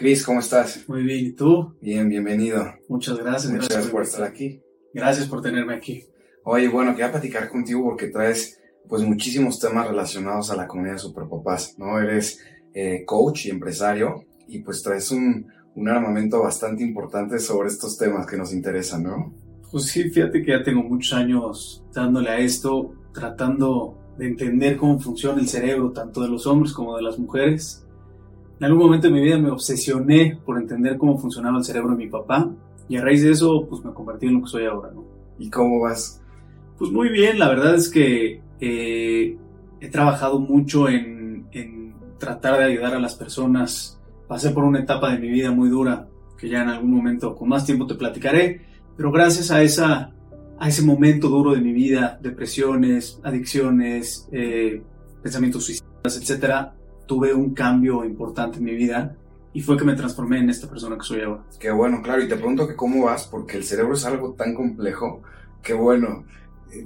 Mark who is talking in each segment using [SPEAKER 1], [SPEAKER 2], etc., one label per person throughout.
[SPEAKER 1] Cris, ¿cómo estás?
[SPEAKER 2] Muy bien, ¿y tú?
[SPEAKER 1] Bien, bienvenido.
[SPEAKER 2] Muchas gracias.
[SPEAKER 1] Muchas gracias, por estar aquí.
[SPEAKER 2] Gracias por tenerme aquí.
[SPEAKER 1] Oye, bueno, quería platicar contigo porque traes pues muchísimos temas relacionados a la comunidad de superpapás, ¿no? Eres eh, coach y empresario y pues traes un, un armamento bastante importante sobre estos temas que nos interesan, ¿no?
[SPEAKER 2] Pues sí, fíjate que ya tengo muchos años dándole a esto, tratando de entender cómo funciona el cerebro, tanto de los hombres como de las mujeres. En algún momento de mi vida me obsesioné por entender cómo funcionaba el cerebro de mi papá y a raíz de eso pues me convertí en lo que soy ahora, ¿no?
[SPEAKER 1] ¿Y cómo vas?
[SPEAKER 2] Pues muy bien, la verdad es que eh, he trabajado mucho en, en tratar de ayudar a las personas. Pasé por una etapa de mi vida muy dura, que ya en algún momento con más tiempo te platicaré, pero gracias a, esa, a ese momento duro de mi vida, depresiones, adicciones, eh, pensamientos suicidas, etcétera, tuve un cambio importante en mi vida y fue que me transformé en esta persona que soy ahora.
[SPEAKER 1] Qué bueno, claro, y te pregunto que cómo vas, porque el cerebro es algo tan complejo que bueno,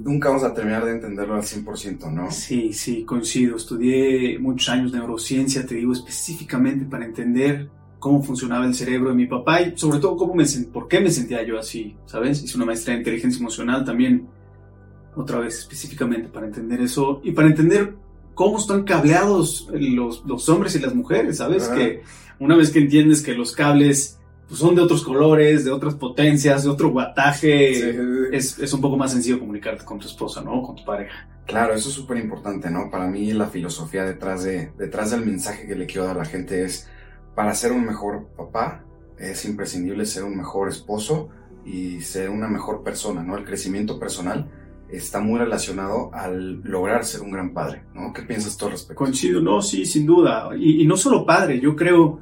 [SPEAKER 1] nunca vamos a terminar de entenderlo al 100%, ¿no?
[SPEAKER 2] Sí, sí, coincido. Estudié muchos años de neurociencia, te digo específicamente para entender cómo funcionaba el cerebro de mi papá y sobre todo cómo me, por qué me sentía yo así, ¿sabes? Hice una maestría de inteligencia emocional también, otra vez específicamente para entender eso y para entender cómo están cableados los, los hombres y las mujeres, ¿sabes? Que una vez que entiendes que los cables pues, son de otros colores, de otras potencias, de otro guataje, es, es, un poco más sencillo comunicarte con tu esposa, ¿no? Con tu pareja.
[SPEAKER 1] Claro, eso es súper importante, ¿no? Para mí la filosofía detrás, de, detrás del mensaje que le quiero dar a la gente es, para ser un mejor papá, es imprescindible ser un mejor esposo y ser una mejor persona, ¿no? El crecimiento personal está muy relacionado al lograr ser un gran padre, ¿no? ¿Qué piensas tú al respecto?
[SPEAKER 2] Coincido, no, sí, sin duda. Y, y, no solo padre, yo creo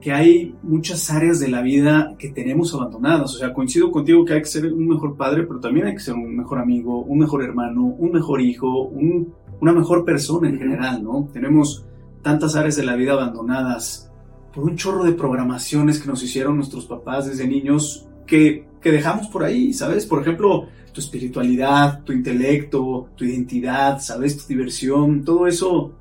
[SPEAKER 2] que hay muchas áreas de la vida que tenemos abandonadas. O sea, coincido contigo que hay que ser un mejor padre, pero también hay que ser un mejor amigo, un mejor hermano, un mejor hijo, un, una mejor persona en general, ¿no? Tenemos tantas áreas de la vida abandonadas por un chorro de programaciones que nos hicieron nuestros papás desde niños que, que dejamos por ahí, ¿sabes? Por ejemplo, tu espiritualidad, tu intelecto, tu identidad, ¿sabes? Tu diversión, todo eso,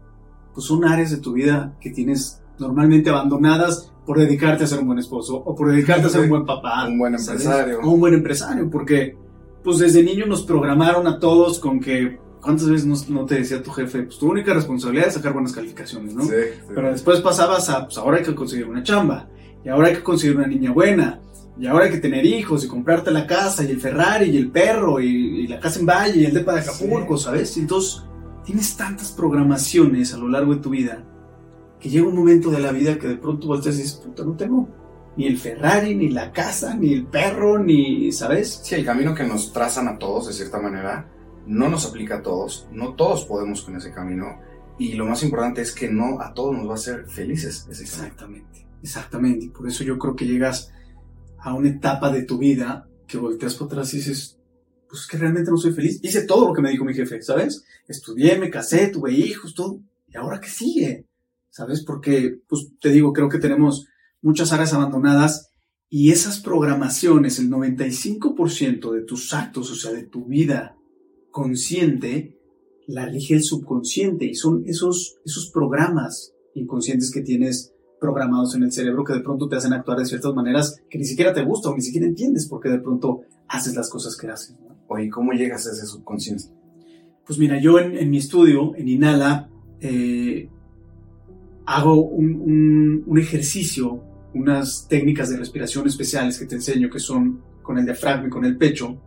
[SPEAKER 2] pues son áreas de tu vida que tienes normalmente abandonadas por dedicarte a ser un buen esposo o por dedicarte a ser un buen papá.
[SPEAKER 1] Un buen empresario.
[SPEAKER 2] O un buen empresario, porque pues desde niño nos programaron a todos con que, ¿cuántas veces no, te decía tu jefe? Pues tu única responsabilidad es sacar buenas calificaciones, ¿no?
[SPEAKER 1] Sí, sí.
[SPEAKER 2] Pero después pasabas a, pues ahora hay que conseguir una chamba, y ahora hay que conseguir una niña buena, y ahora hay que tener hijos y comprarte la casa y el Ferrari y el perro y, y la casa en Valle y el depa de Acapulco, sí. ¿sabes? Entonces tienes tantas programaciones a lo largo de tu vida que llega un momento de la vida que de pronto volteas y dices, puta, no tengo ni el Ferrari, ni la casa, ni el perro, ni, ¿sabes?
[SPEAKER 1] Sí, el camino que nos trazan a todos, de cierta manera, no nos aplica a todos, no todos podemos con ese camino, y lo más importante es que no a todos nos va a hacer felices ese camino.
[SPEAKER 2] Exactamente, exactamente, y por eso yo creo que llegas a una etapa de tu vida que volteas por atrás y dices, pues es que realmente no soy feliz. Hice todo lo que me dijo mi jefe, ¿sabes? Estudié, me casé, tuve hijos, todo. ¿Y ahora qué sigue? ¿Sabes? Porque, pues te digo, creo que tenemos muchas áreas abandonadas y esas programaciones, el 95% de tus actos, o sea, de tu vida consciente, la rige el subconsciente y son esos, esos programas inconscientes que tienes programados en el cerebro que de pronto te hacen actuar de ciertas maneras que ni siquiera te gusta o ni siquiera entiendes por qué de pronto haces las cosas que haces. ¿no?
[SPEAKER 1] Oye, ¿cómo llegas a ese subconsciente?
[SPEAKER 2] Pues mira, yo en, en mi estudio, en Inhala, eh, hago un, un, un, ejercicio, unas técnicas de respiración especiales que te enseño que son con el diafragma y con el pecho.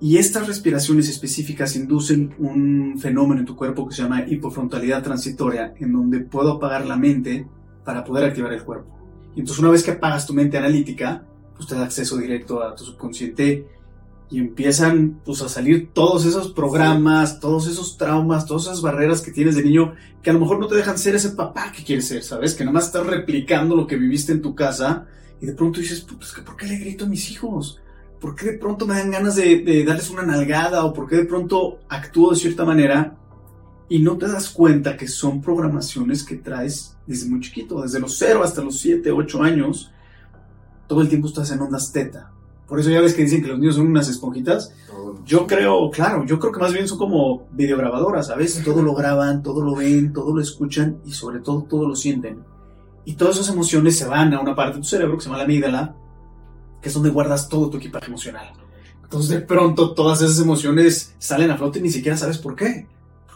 [SPEAKER 2] Y estas respiraciones específicas inducen un fenómeno en tu cuerpo que se llama hipofrontalidad transitoria, en donde puedo apagar la mente para poder activar el cuerpo. Y entonces una vez que apagas tu mente analítica, pues te da acceso directo a tu subconsciente y empiezan pues a salir todos esos programas, todos esos traumas, todas esas barreras que tienes de niño que a lo mejor no te dejan ser ese papá que quieres ser, ¿sabes? Que nomás estás replicando lo que viviste en tu casa y de pronto dices, ¿por qué le grito a mis hijos? ¿Por qué de pronto me dan ganas de, de darles una nalgada? ¿O por qué de pronto actúo de cierta manera? Y no te das cuenta que son programaciones que traes desde muy chiquito, desde los 0 hasta los 7, 8 años. Todo el tiempo estás en ondas teta. Por eso ya ves que dicen que los niños son unas esponjitas. Yo creo, claro, yo creo que más bien son como videograbadoras, ¿sabes? Todo lo graban, todo lo ven, todo lo escuchan y sobre todo todo lo sienten. Y todas esas emociones se van a una parte de tu cerebro que se llama la amígdala, que es donde guardas todo tu equipaje emocional. Entonces de pronto todas esas emociones salen a flote y ni siquiera sabes por qué.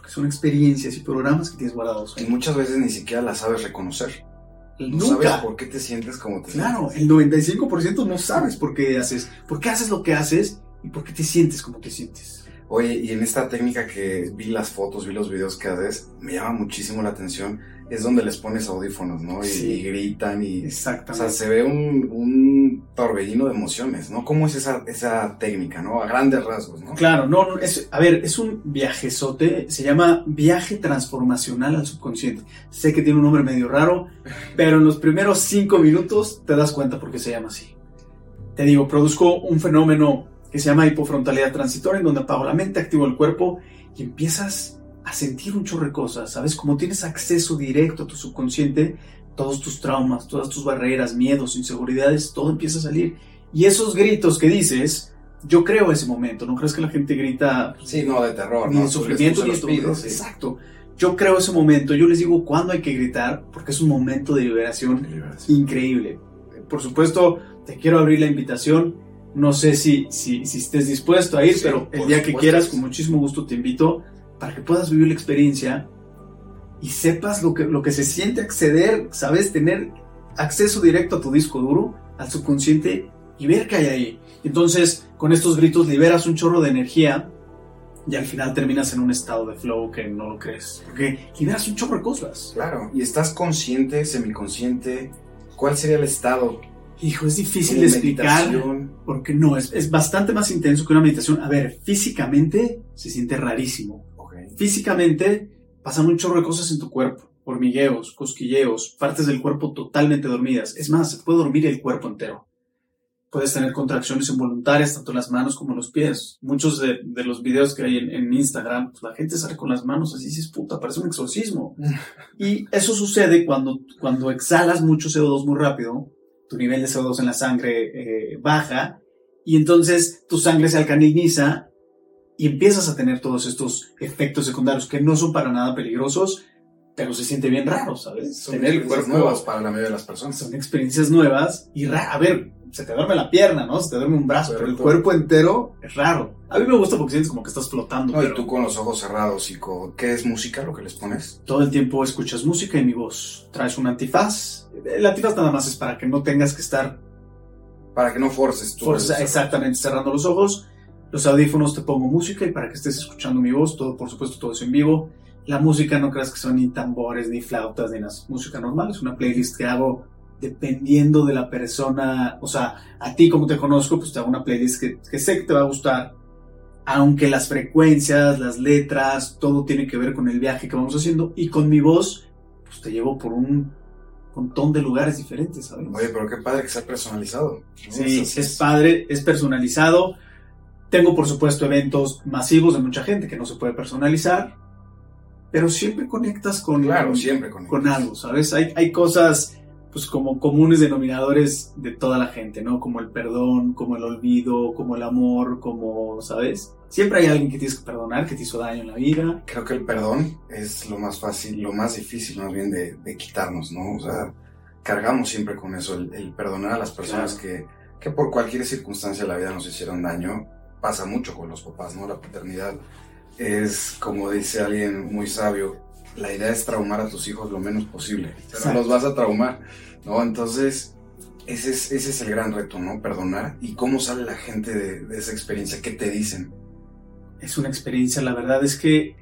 [SPEAKER 2] Porque son experiencias y programas que tienes guardados.
[SPEAKER 1] Y muchas veces ni siquiera las sabes reconocer. No
[SPEAKER 2] Nunca.
[SPEAKER 1] sabes por qué te sientes como te
[SPEAKER 2] Claro,
[SPEAKER 1] sientes.
[SPEAKER 2] el 95% no sabes por qué haces, por qué haces lo que haces y por qué te sientes como te sientes.
[SPEAKER 1] Oye, y en esta técnica que vi las fotos, vi los videos que haces, me llama muchísimo la atención. Es donde les pones audífonos, ¿no? Y,
[SPEAKER 2] Sí.
[SPEAKER 1] y gritan y... O
[SPEAKER 2] Exactamente.
[SPEAKER 1] sea, se ve un, un torbellino de emociones, ¿no? ¿Cómo es esa, esa técnica, ¿no? A grandes rasgos, ¿no?
[SPEAKER 2] Claro, no, no, es, a ver, es un viajezote, se llama viaje transformacional al subconsciente. Sé que tiene un nombre medio raro, pero en los primeros cinco minutos te das cuenta por qué se llama así. Te digo, produzco un fenómeno que se llama hipofrontalidad transitoria, en donde apago la mente, activo el cuerpo y empiezas a sentir un chorro de cosas, ¿sabes? Como tienes acceso directo a tu subconsciente, todos tus traumas, todas tus barreras, miedos, inseguridades, todo empieza a salir. Y esos gritos que dices, yo creo ese momento, no crees que la gente grita
[SPEAKER 1] Sí, no, de terror,
[SPEAKER 2] ni
[SPEAKER 1] ¿no?
[SPEAKER 2] de sufrimiento ni de dolor.
[SPEAKER 1] sí.
[SPEAKER 2] Exacto. Yo creo ese momento, yo les digo cuándo hay que gritar, porque es un momento de liberación increíble. Por supuesto, te quiero abrir la invitación. No sé si, si, si estés dispuesto a ir,
[SPEAKER 1] Sí,
[SPEAKER 2] pero el día que quieras, con muchísimo gusto te invito para que puedas vivir la experiencia y sepas lo que, lo que se siente acceder, sabes, tener acceso directo a tu disco duro, al subconsciente y ver qué hay ahí. Entonces, con estos gritos liberas un chorro de energía y al final terminas en un estado de flow que no lo crees. Porque liberas un chorro de cosas.
[SPEAKER 1] Claro, y estás consciente, semiconsciente. ¿Cuál sería el estado?
[SPEAKER 2] Hijo, es difícil de explicar.
[SPEAKER 1] meditación.
[SPEAKER 2] Porque no, es, es bastante más intenso que una meditación. A ver, físicamente se siente rarísimo. Físicamente pasan un chorro de cosas en tu cuerpo. Hormigueos, cosquilleos, partes del cuerpo totalmente dormidas. Es más, se puede dormir el cuerpo entero. Puedes tener contracciones involuntarias, tanto en las manos como en los pies. Muchos de, de los videos que hay en, en Instagram, pues la gente sale con las manos así, dices, puta, parece un exorcismo. y eso sucede cuando, cuando exhalas mucho CO2 muy rápido, tu nivel de CO2 en la sangre eh, baja, y entonces tu sangre se alcaliniza y empiezas a tener todos estos efectos secundarios que no son para nada peligrosos, pero se siente bien raro, ¿sabes?
[SPEAKER 1] Son
[SPEAKER 2] Tener el cuerpo
[SPEAKER 1] nuevas para la mayoría de las personas.
[SPEAKER 2] son experiencias nuevas y ra- a ver, se te duerme la pierna, ¿no? Se te duerme un brazo, pero el
[SPEAKER 1] Correcto.
[SPEAKER 2] cuerpo entero es raro. A mí me gusta porque sientes como que estás flotando,
[SPEAKER 1] No, y
[SPEAKER 2] pero
[SPEAKER 1] tú con los ojos cerrados y con... ¿Qué es música lo que les pones?
[SPEAKER 2] todo el tiempo escuchas música y mi voz. Traes un antifaz. El antifaz nada más es para que no tengas que estar
[SPEAKER 1] Para que no forces tú.
[SPEAKER 2] forza- exactamente cerrando los ojos. Los audífonos te pongo música y para que estés escuchando mi voz, todo por supuesto todo es en vivo. La música no creas que son ni tambores, ni flautas, ni. Es música normal, es una playlist que hago dependiendo de la persona. O sea, a ti como te conozco, pues te hago una playlist que, que sé que te va a gustar. Aunque las frecuencias, las letras, todo tiene que ver con el viaje que vamos haciendo. Y con mi voz, pues te llevo por un montón de lugares diferentes, ¿sabes?
[SPEAKER 1] Oye, pero qué padre que sea personalizado. ¿no?
[SPEAKER 2] Sí, es padre, es personalizado. Tengo, por supuesto, eventos masivos de mucha gente que no se puede personalizar, pero siempre conectas con,
[SPEAKER 1] Claro, siempre con,
[SPEAKER 2] con algo, ¿sabes? Hay, hay cosas, pues, como comunes denominadores de toda la gente, ¿no? Como el perdón, como el olvido, como el amor, como, ¿sabes? Siempre hay alguien que tienes que perdonar, que te hizo daño en la vida.
[SPEAKER 1] Creo que el perdón es lo más fácil, lo más difícil más bien de, de quitarnos, ¿no? O sea, cargamos siempre con eso, el, el perdonar a las personas que, que por cualquier circunstancia de la vida nos hicieron daño. Pasa mucho con los papás, ¿no? La paternidad es, como dice alguien muy sabio, la idea es traumar a tus hijos lo menos posible. Pero
[SPEAKER 2] Exacto.
[SPEAKER 1] los vas a traumar, ¿no? Entonces, ese es, ese es el gran reto, ¿no? Perdonar. ¿Y cómo sale la gente de, de esa experiencia? ¿Qué te dicen?
[SPEAKER 2] es una experiencia, la verdad es que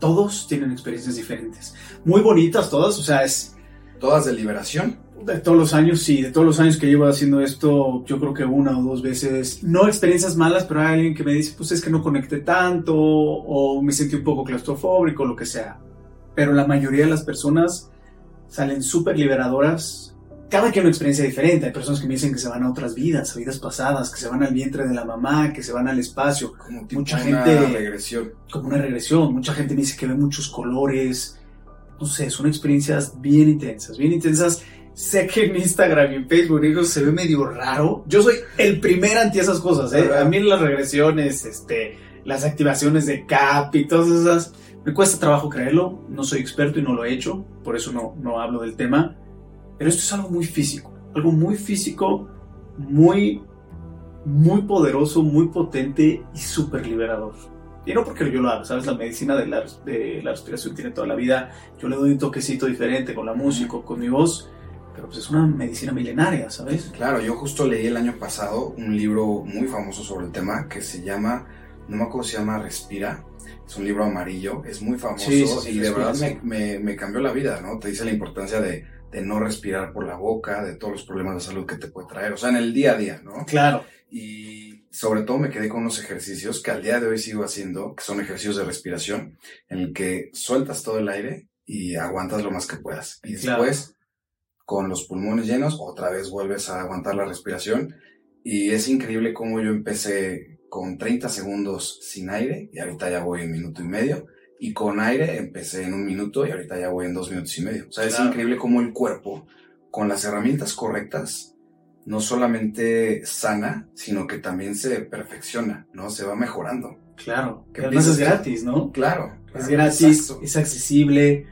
[SPEAKER 2] todos tienen experiencias diferentes. Muy bonitas todas, o sea, es
[SPEAKER 1] Todas de liberación.
[SPEAKER 2] de todos los años, sí, de todos los años que llevo haciendo esto, yo creo que una o dos veces, no experiencias malas, pero hay alguien que me dice, pues es que no conecté tanto, o me sentí un poco claustrofóbico, lo que sea. Pero la mayoría de las personas salen súper liberadoras. Cada quien una experiencia diferente. Hay personas que me dicen que se van a otras vidas, a vidas pasadas, que se van al vientre de la mamá, que se van al espacio
[SPEAKER 1] Como tipo
[SPEAKER 2] Mucha
[SPEAKER 1] una
[SPEAKER 2] gente-
[SPEAKER 1] regresión.
[SPEAKER 2] como una regresión. Mucha gente me dice que ve muchos colores. No sé, son experiencias bien intensas, bien intensas. Sé que en Instagram y en Facebook se ve medio raro. Yo soy el primer anti esas cosas, ¿eh? A mí las regresiones, este, las activaciones de CAP y todas esas, me cuesta trabajo creerlo. No soy experto y no lo he hecho, por eso no, no hablo del tema. Pero esto es algo muy físico, algo muy físico, muy, muy poderoso, muy potente y súper liberador. Y no porque yo lo haga, ¿sabes? La medicina de la, de la respiración tiene toda la vida. Yo le doy un toquecito diferente con la música, con mi voz, pero pues es una medicina milenaria, ¿sabes?
[SPEAKER 1] Claro, yo justo leí el año pasado un libro muy famoso sobre el tema que se llama, no me acuerdo cómo se llama, Respira. Es un libro amarillo, es muy famoso y de verdad me, me, cambió la vida, ¿no? Te dice la importancia de, de no respirar por la boca, de todos los problemas de salud que te puede traer, o sea, en el día a día, ¿no?
[SPEAKER 2] Claro.
[SPEAKER 1] Y sobre todo me quedé con unos ejercicios que al día de hoy sigo haciendo, que son ejercicios de respiración, en el que sueltas todo el aire y aguantas lo más que puedas. Y después, con los pulmones llenos, otra vez vuelves a aguantar la respiración. Y es increíble cómo yo empecé con 30 segundos sin aire y ahorita ya voy en minuto y medio. Y con aire empecé en un minuto y ahorita ya voy en dos minutos y medio. O sea, es increíble cómo el cuerpo, con las herramientas correctas, no solamente sana, sino que también se perfecciona, ¿no? Se va mejorando.
[SPEAKER 2] Claro, que además es gratis, ¿no?
[SPEAKER 1] Claro.
[SPEAKER 2] es gratis, es accesible.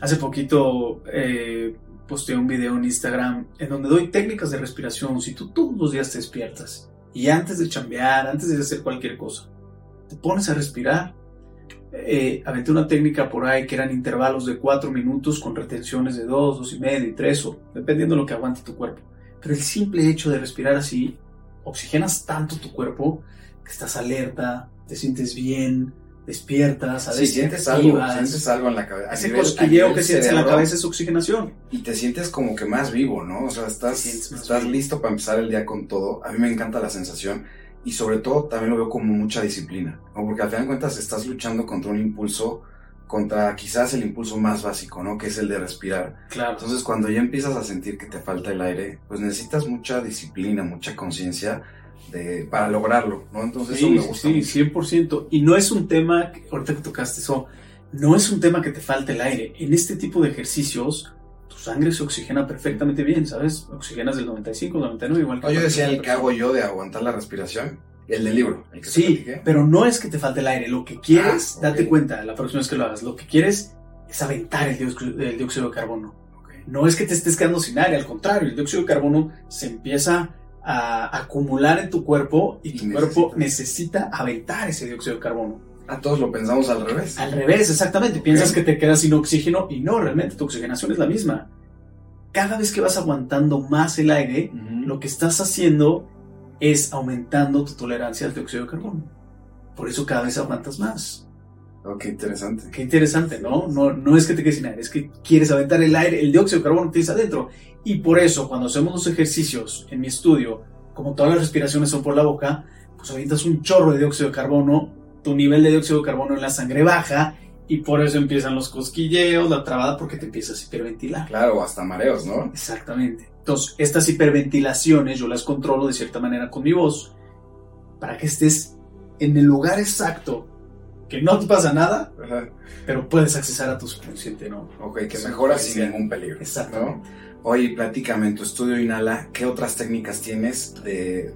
[SPEAKER 2] Hace poquito eh, posteé un video en Instagram en donde doy técnicas de respiración. Si tú todos los días te despiertas y antes de chambear, antes de hacer cualquier cosa, te pones a respirar. Eh, aventé una técnica por ahí que eran intervalos de cuatro minutos con retenciones de dos, dos y medio y tres, o dependiendo de lo que aguante tu cuerpo. Pero el simple hecho de respirar así, oxigenas tanto tu cuerpo que estás alerta, te sientes bien, despiertas,
[SPEAKER 1] ¿sabes? Sí, sientes algo, sientes algo en la cabeza.
[SPEAKER 2] Ese cosquilleo que sientes en la cabeza es oxigenación.
[SPEAKER 1] Y te sientes como que más vivo, ¿no? O sea, estás, estás listo para empezar el día con todo. A mí me encanta la sensación y sobre todo también lo veo como mucha disciplina, ¿no? Porque al final de cuentas estás luchando contra un impulso, contra quizás el impulso más básico, ¿no? Que es el de respirar.
[SPEAKER 2] Claro.
[SPEAKER 1] Entonces cuando ya empiezas a sentir que te falta el aire, pues necesitas mucha disciplina, mucha conciencia para lograrlo, ¿no? Entonces
[SPEAKER 2] sí,
[SPEAKER 1] eso me gusta.
[SPEAKER 2] Sí, 100%. Y no es un tema, ahorita que tocaste eso, no es un tema que te falte el aire. En este tipo de ejercicios, tu sangre se oxigena perfectamente bien, ¿sabes? Oxigenas del 95, 99, igual
[SPEAKER 1] que... yo decía el que hago yo de aguantar la respiración. El del libro, el que
[SPEAKER 2] Sí, pero no es que te falte el aire. Lo que quieres, ah, date cuenta la próxima vez que lo hagas, lo que quieres es aventar el dióxido, de carbono. No es que te estés quedando sin aire, al contrario, el dióxido de carbono se empieza a acumular en tu cuerpo y tu cuerpo necesita aventar ese dióxido de carbono.
[SPEAKER 1] A todos lo pensamos al revés.
[SPEAKER 2] Al revés, exactamente. Piensas que te quedas sin oxígeno y no, realmente tu oxigenación es la misma. Cada vez que vas aguantando más el aire, lo que estás haciendo es aumentando tu tolerancia al dióxido de carbono. Por eso cada vez aguantas más.
[SPEAKER 1] Oh, qué interesante.
[SPEAKER 2] Qué interesante, ¿no? ¿no? No es que te quedes sin aire, es que quieres aventar el aire, el dióxido de carbono que tienes adentro. Y por eso, cuando hacemos los ejercicios en mi estudio, como todas las respiraciones son por la boca, pues avientas un chorro de dióxido de carbono, tu nivel de dióxido de carbono en la sangre baja y por eso empiezan los cosquilleos, la trabada, porque te empiezas a hiperventilar.
[SPEAKER 1] Claro, hasta mareos, ¿no?
[SPEAKER 2] Exactamente. Entonces, estas hiperventilaciones yo las controlo de cierta manera con mi voz para que estés en el lugar exacto, que no te pasa nada, pero puedes accesar a tu subconsciente, ¿no?
[SPEAKER 1] Ok, que mejora sin ningún peligro.
[SPEAKER 2] Exacto.
[SPEAKER 1] Oye, platícame, en tu estudio Inhala, ¿qué otras técnicas tienes de...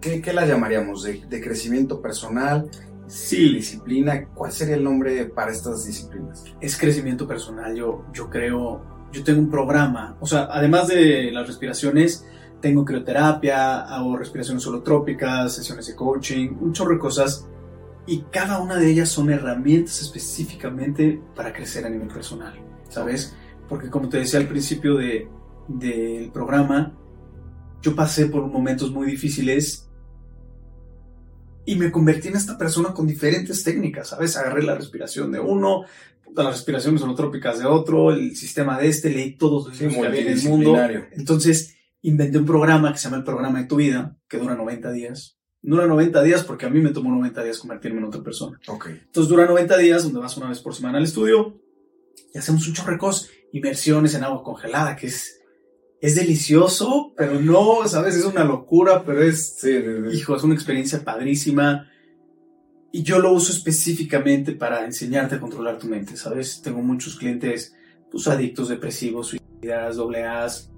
[SPEAKER 1] ¿Qué, qué las llamaríamos? De, crecimiento personal?
[SPEAKER 2] Sí.
[SPEAKER 1] ¿Disciplina? ¿Cuál sería el nombre para estas disciplinas?
[SPEAKER 2] Es crecimiento personal. Yo, yo creo, yo tengo un programa, o sea, además de las respiraciones, tengo crioterapia, hago respiraciones holotrópicas, sesiones de coaching, un chorro de cosas. Y cada una de ellas son herramientas específicamente para crecer a nivel personal, ¿sabes? porque como te decía al principio de, del programa, yo pasé por momentos muy difíciles y me convertí en esta persona con diferentes técnicas, ¿sabes? Agarré la respiración de uno, las respiraciones holotrópicas de otro, el sistema de este, leí todos los libros que el mundo. Entonces, inventé un programa que se llama el programa de tu vida, que dura 90 días. Dura 90 días porque a mí me tomó 90 días convertirme en otra persona.
[SPEAKER 1] Okay.
[SPEAKER 2] Entonces dura 90 días donde vas una vez por semana al estudio y hacemos un chorrecos inmersiones en agua congelada, que es, es delicioso, pero no, ¿sabes? Es una locura, pero es, hijo, es una experiencia padrísima. Y yo lo uso específicamente para enseñarte a controlar tu mente, ¿sabes? Tengo muchos clientes, pues, adictos, depresivos, suicidas, doble A's.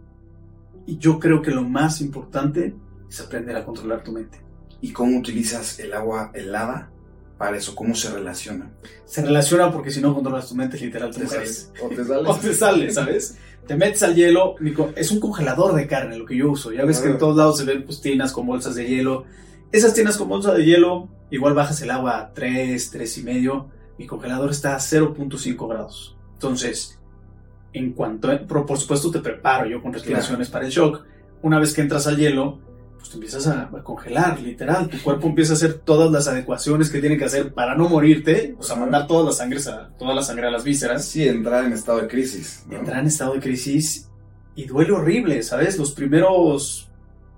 [SPEAKER 2] Y yo creo que lo más importante es aprender a controlar tu mente.
[SPEAKER 1] ¿Y cómo utilizas el agua helada para eso? ¿Cómo se relaciona?
[SPEAKER 2] Se relaciona porque si no controlas tu mente, literal te,
[SPEAKER 1] Te. O te sale.
[SPEAKER 2] O te sale, ¿sabes? Te metes al hielo, es un congelador de carne lo que yo uso. Ya ves que en
[SPEAKER 1] Ah.
[SPEAKER 2] todos lados se ven pues, tinas con bolsas de hielo. Esas tinas con bolsa de hielo, igual bajas el agua a 3, 3 y medio. Mi congelador está a 0.5 grados. Entonces, en cuanto, por, por supuesto te preparo yo con respiraciones para el shock. Una vez que entras al hielo, pues te empiezas a, a congelar, literal. Tu cuerpo empieza a hacer todas las adecuaciones que tiene que hacer para no morirte. O sea, mandar toda la sangre a, toda la sangre a las vísceras
[SPEAKER 1] Sí, entrar en estado de crisis. ¿no?
[SPEAKER 2] entrar en estado de crisis y duele horrible, ¿sabes? Los primeros,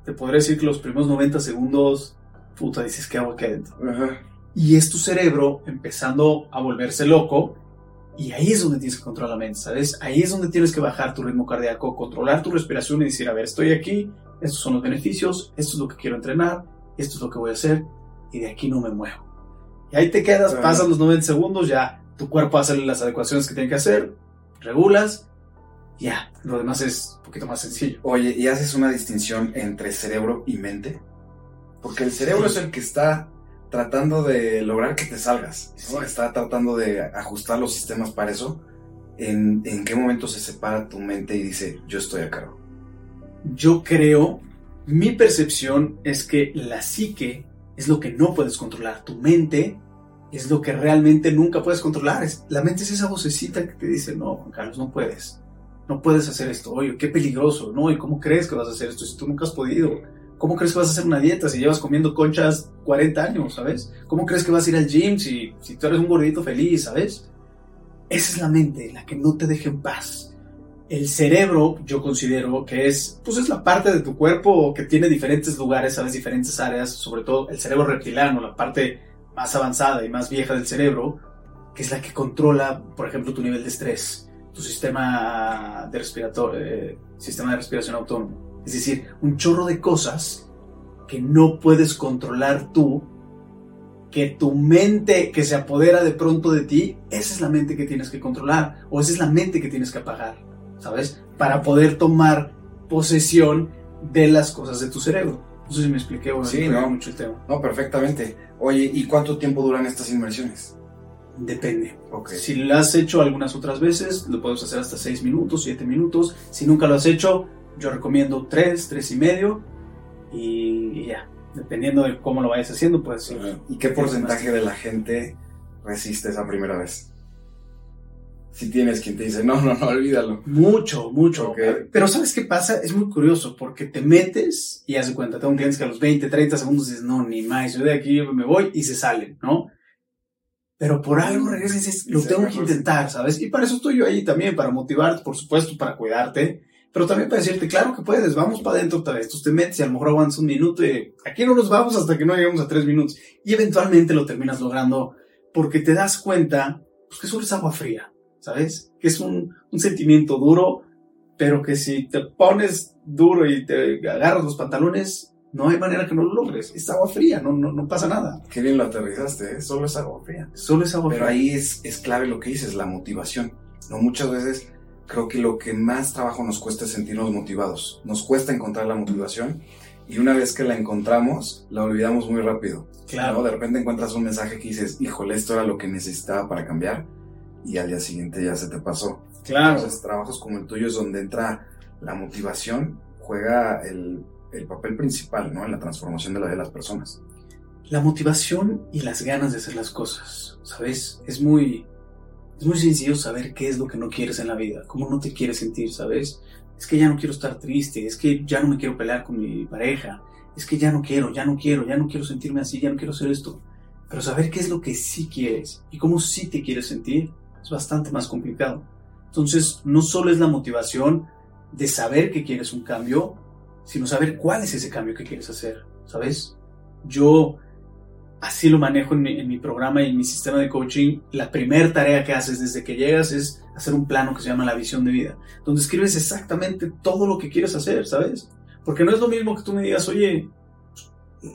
[SPEAKER 2] te podría decir que los primeros 90 segundos, puta, dices que hago aquí adentro.
[SPEAKER 1] Ajá.
[SPEAKER 2] Y es tu cerebro empezando a volverse loco y ahí es donde tienes que controlar la mente, ¿sabes? Ahí es donde tienes que bajar tu ritmo cardíaco, controlar tu respiración y decir, a ver, estoy aquí, estos son los beneficios, esto es lo que quiero entrenar, esto es lo que voy a hacer y de aquí no me muevo. Y ahí te quedas, pasan los 90 segundos, ya tu cuerpo hace las adecuaciones que tiene que hacer, regulas, ya, lo demás es un poquito más sencillo.
[SPEAKER 1] Oye, ¿y haces una distinción entre cerebro y mente? Porque el cerebro
[SPEAKER 2] Sí.
[SPEAKER 1] es el que está tratando de lograr que te salgas, ¿no?
[SPEAKER 2] Sí.
[SPEAKER 1] Está tratando de ajustar los sistemas para eso. ¿En, en qué momento se separa tu mente y dice, yo estoy a cargo?
[SPEAKER 2] Yo creo, mi percepción es que la psique es lo que no puedes controlar. Tu mente es lo que realmente nunca puedes controlar. La mente es esa vocecita que te dice, no, Juan Carlos, no puedes. No puedes hacer esto. Oye, qué peligroso. No, ¿y cómo crees que vas a hacer esto si tú nunca has podido? ¿Cómo crees que vas a hacer una dieta si llevas comiendo conchas 40 años, ¿sabes? ¿Cómo crees que vas a ir al gym si, si tú eres un gordito feliz, ¿sabes? Esa es la mente, la que no te deja en paz. El cerebro, yo considero que es, pues es la parte de tu cuerpo que tiene diferentes lugares, sabes, diferentes áreas, sobre todo el cerebro reptiliano, la parte más avanzada y más vieja del cerebro, que es la que controla, por ejemplo, tu nivel de estrés, tu sistema de eh, sistema de respiración autónomo. Es decir, un chorro de cosas que no puedes controlar tú, que tu mente que se apodera de pronto de ti, esa es la mente que tienes que controlar, o esa es la mente que tienes que apagar, ¿sabes? Para poder tomar posesión de las cosas de tu cerebro. No sé si me expliqué o
[SPEAKER 1] Sí, no.
[SPEAKER 2] mucho el tema.
[SPEAKER 1] No, perfectamente. Oye, ¿y cuánto tiempo duran estas inmersiones?
[SPEAKER 2] Depende.
[SPEAKER 1] Ok.
[SPEAKER 2] Si lo has hecho algunas otras veces, lo puedes hacer hasta 6 minutos, 7 minutos. Si nunca lo has hecho, yo recomiendo 3, 3 y medio. Y ya, dependiendo de cómo lo vayas haciendo, pues.
[SPEAKER 1] ¿Y qué porcentaje de la gente resiste esa primera vez? Si tienes quien te dice, no, no, no, olvídalo.
[SPEAKER 2] Mucho, mucho.
[SPEAKER 1] Ok.
[SPEAKER 2] Pero ¿sabes qué pasa? Es muy curioso porque te metes y haz de cuenta, tengo clientes que a los 20, 30 segundos dices, no, ni más, yo de aquí me voy y se salen, ¿no? Pero por algo regresas y dices, lo
[SPEAKER 1] Se
[SPEAKER 2] tengo que intentar, ¿sabes? Y para eso estoy yo ahí también, para motivarte, por supuesto, para cuidarte, pero también para decirte, claro que puedes, vamos para adentro otra vez. Tú te metes y a lo mejor aguantas un minuto y aquí no nos vamos hasta que no lleguemos a tres minutos. Y eventualmente lo terminas logrando porque te das cuenta pues, que solo es agua fría, ¿sabes? Que es un, un sentimiento duro, pero que si te pones duro y te agarras los pantalones, no hay manera que no lo logres. Es agua fría, no, no, no pasa nada.
[SPEAKER 1] Qué bien lo aterrizaste, ¿eh? solo es agua fría.
[SPEAKER 2] Solo es agua
[SPEAKER 1] Pero
[SPEAKER 2] fría.
[SPEAKER 1] ahí es, es clave lo que dices, la motivación. No muchas veces creo que lo que más trabajo nos cuesta es sentirnos motivados. Nos cuesta encontrar la motivación y una vez que la encontramos, la olvidamos muy rápido.
[SPEAKER 2] Claro.
[SPEAKER 1] ¿no? De repente encuentras un mensaje que dices, híjole, esto era lo que necesitaba para cambiar y al día siguiente ya se te pasó.
[SPEAKER 2] Claro.
[SPEAKER 1] Entonces, trabajos como el tuyo es donde entra la motivación, juega el, el papel principal ¿no? en la transformación de la vida de las personas.
[SPEAKER 2] La motivación y las ganas de hacer las cosas, ¿sabes? Es muy, es muy sencillo saber qué es lo que no quieres en la vida, cómo no te quieres sentir, ¿sabes? Es que ya no quiero estar triste, es que ya no me quiero pelear con mi pareja, es que ya no quiero, ya no quiero, ya no quiero sentirme así, ya no quiero hacer esto. Pero saber qué es lo que sí quieres y cómo sí te quieres sentir es bastante más complicado. Entonces, no solo es la motivación de saber que quieres un cambio, sino saber cuál es ese cambio que quieres hacer, ¿sabes? Yo así lo manejo en mi, en mi programa y en mi sistema de coaching. La primera tarea que haces desde que llegas es hacer un plano que se llama la visión de vida, donde escribes exactamente todo lo que quieres hacer, ¿sabes? Porque no es lo mismo que tú me digas, oye,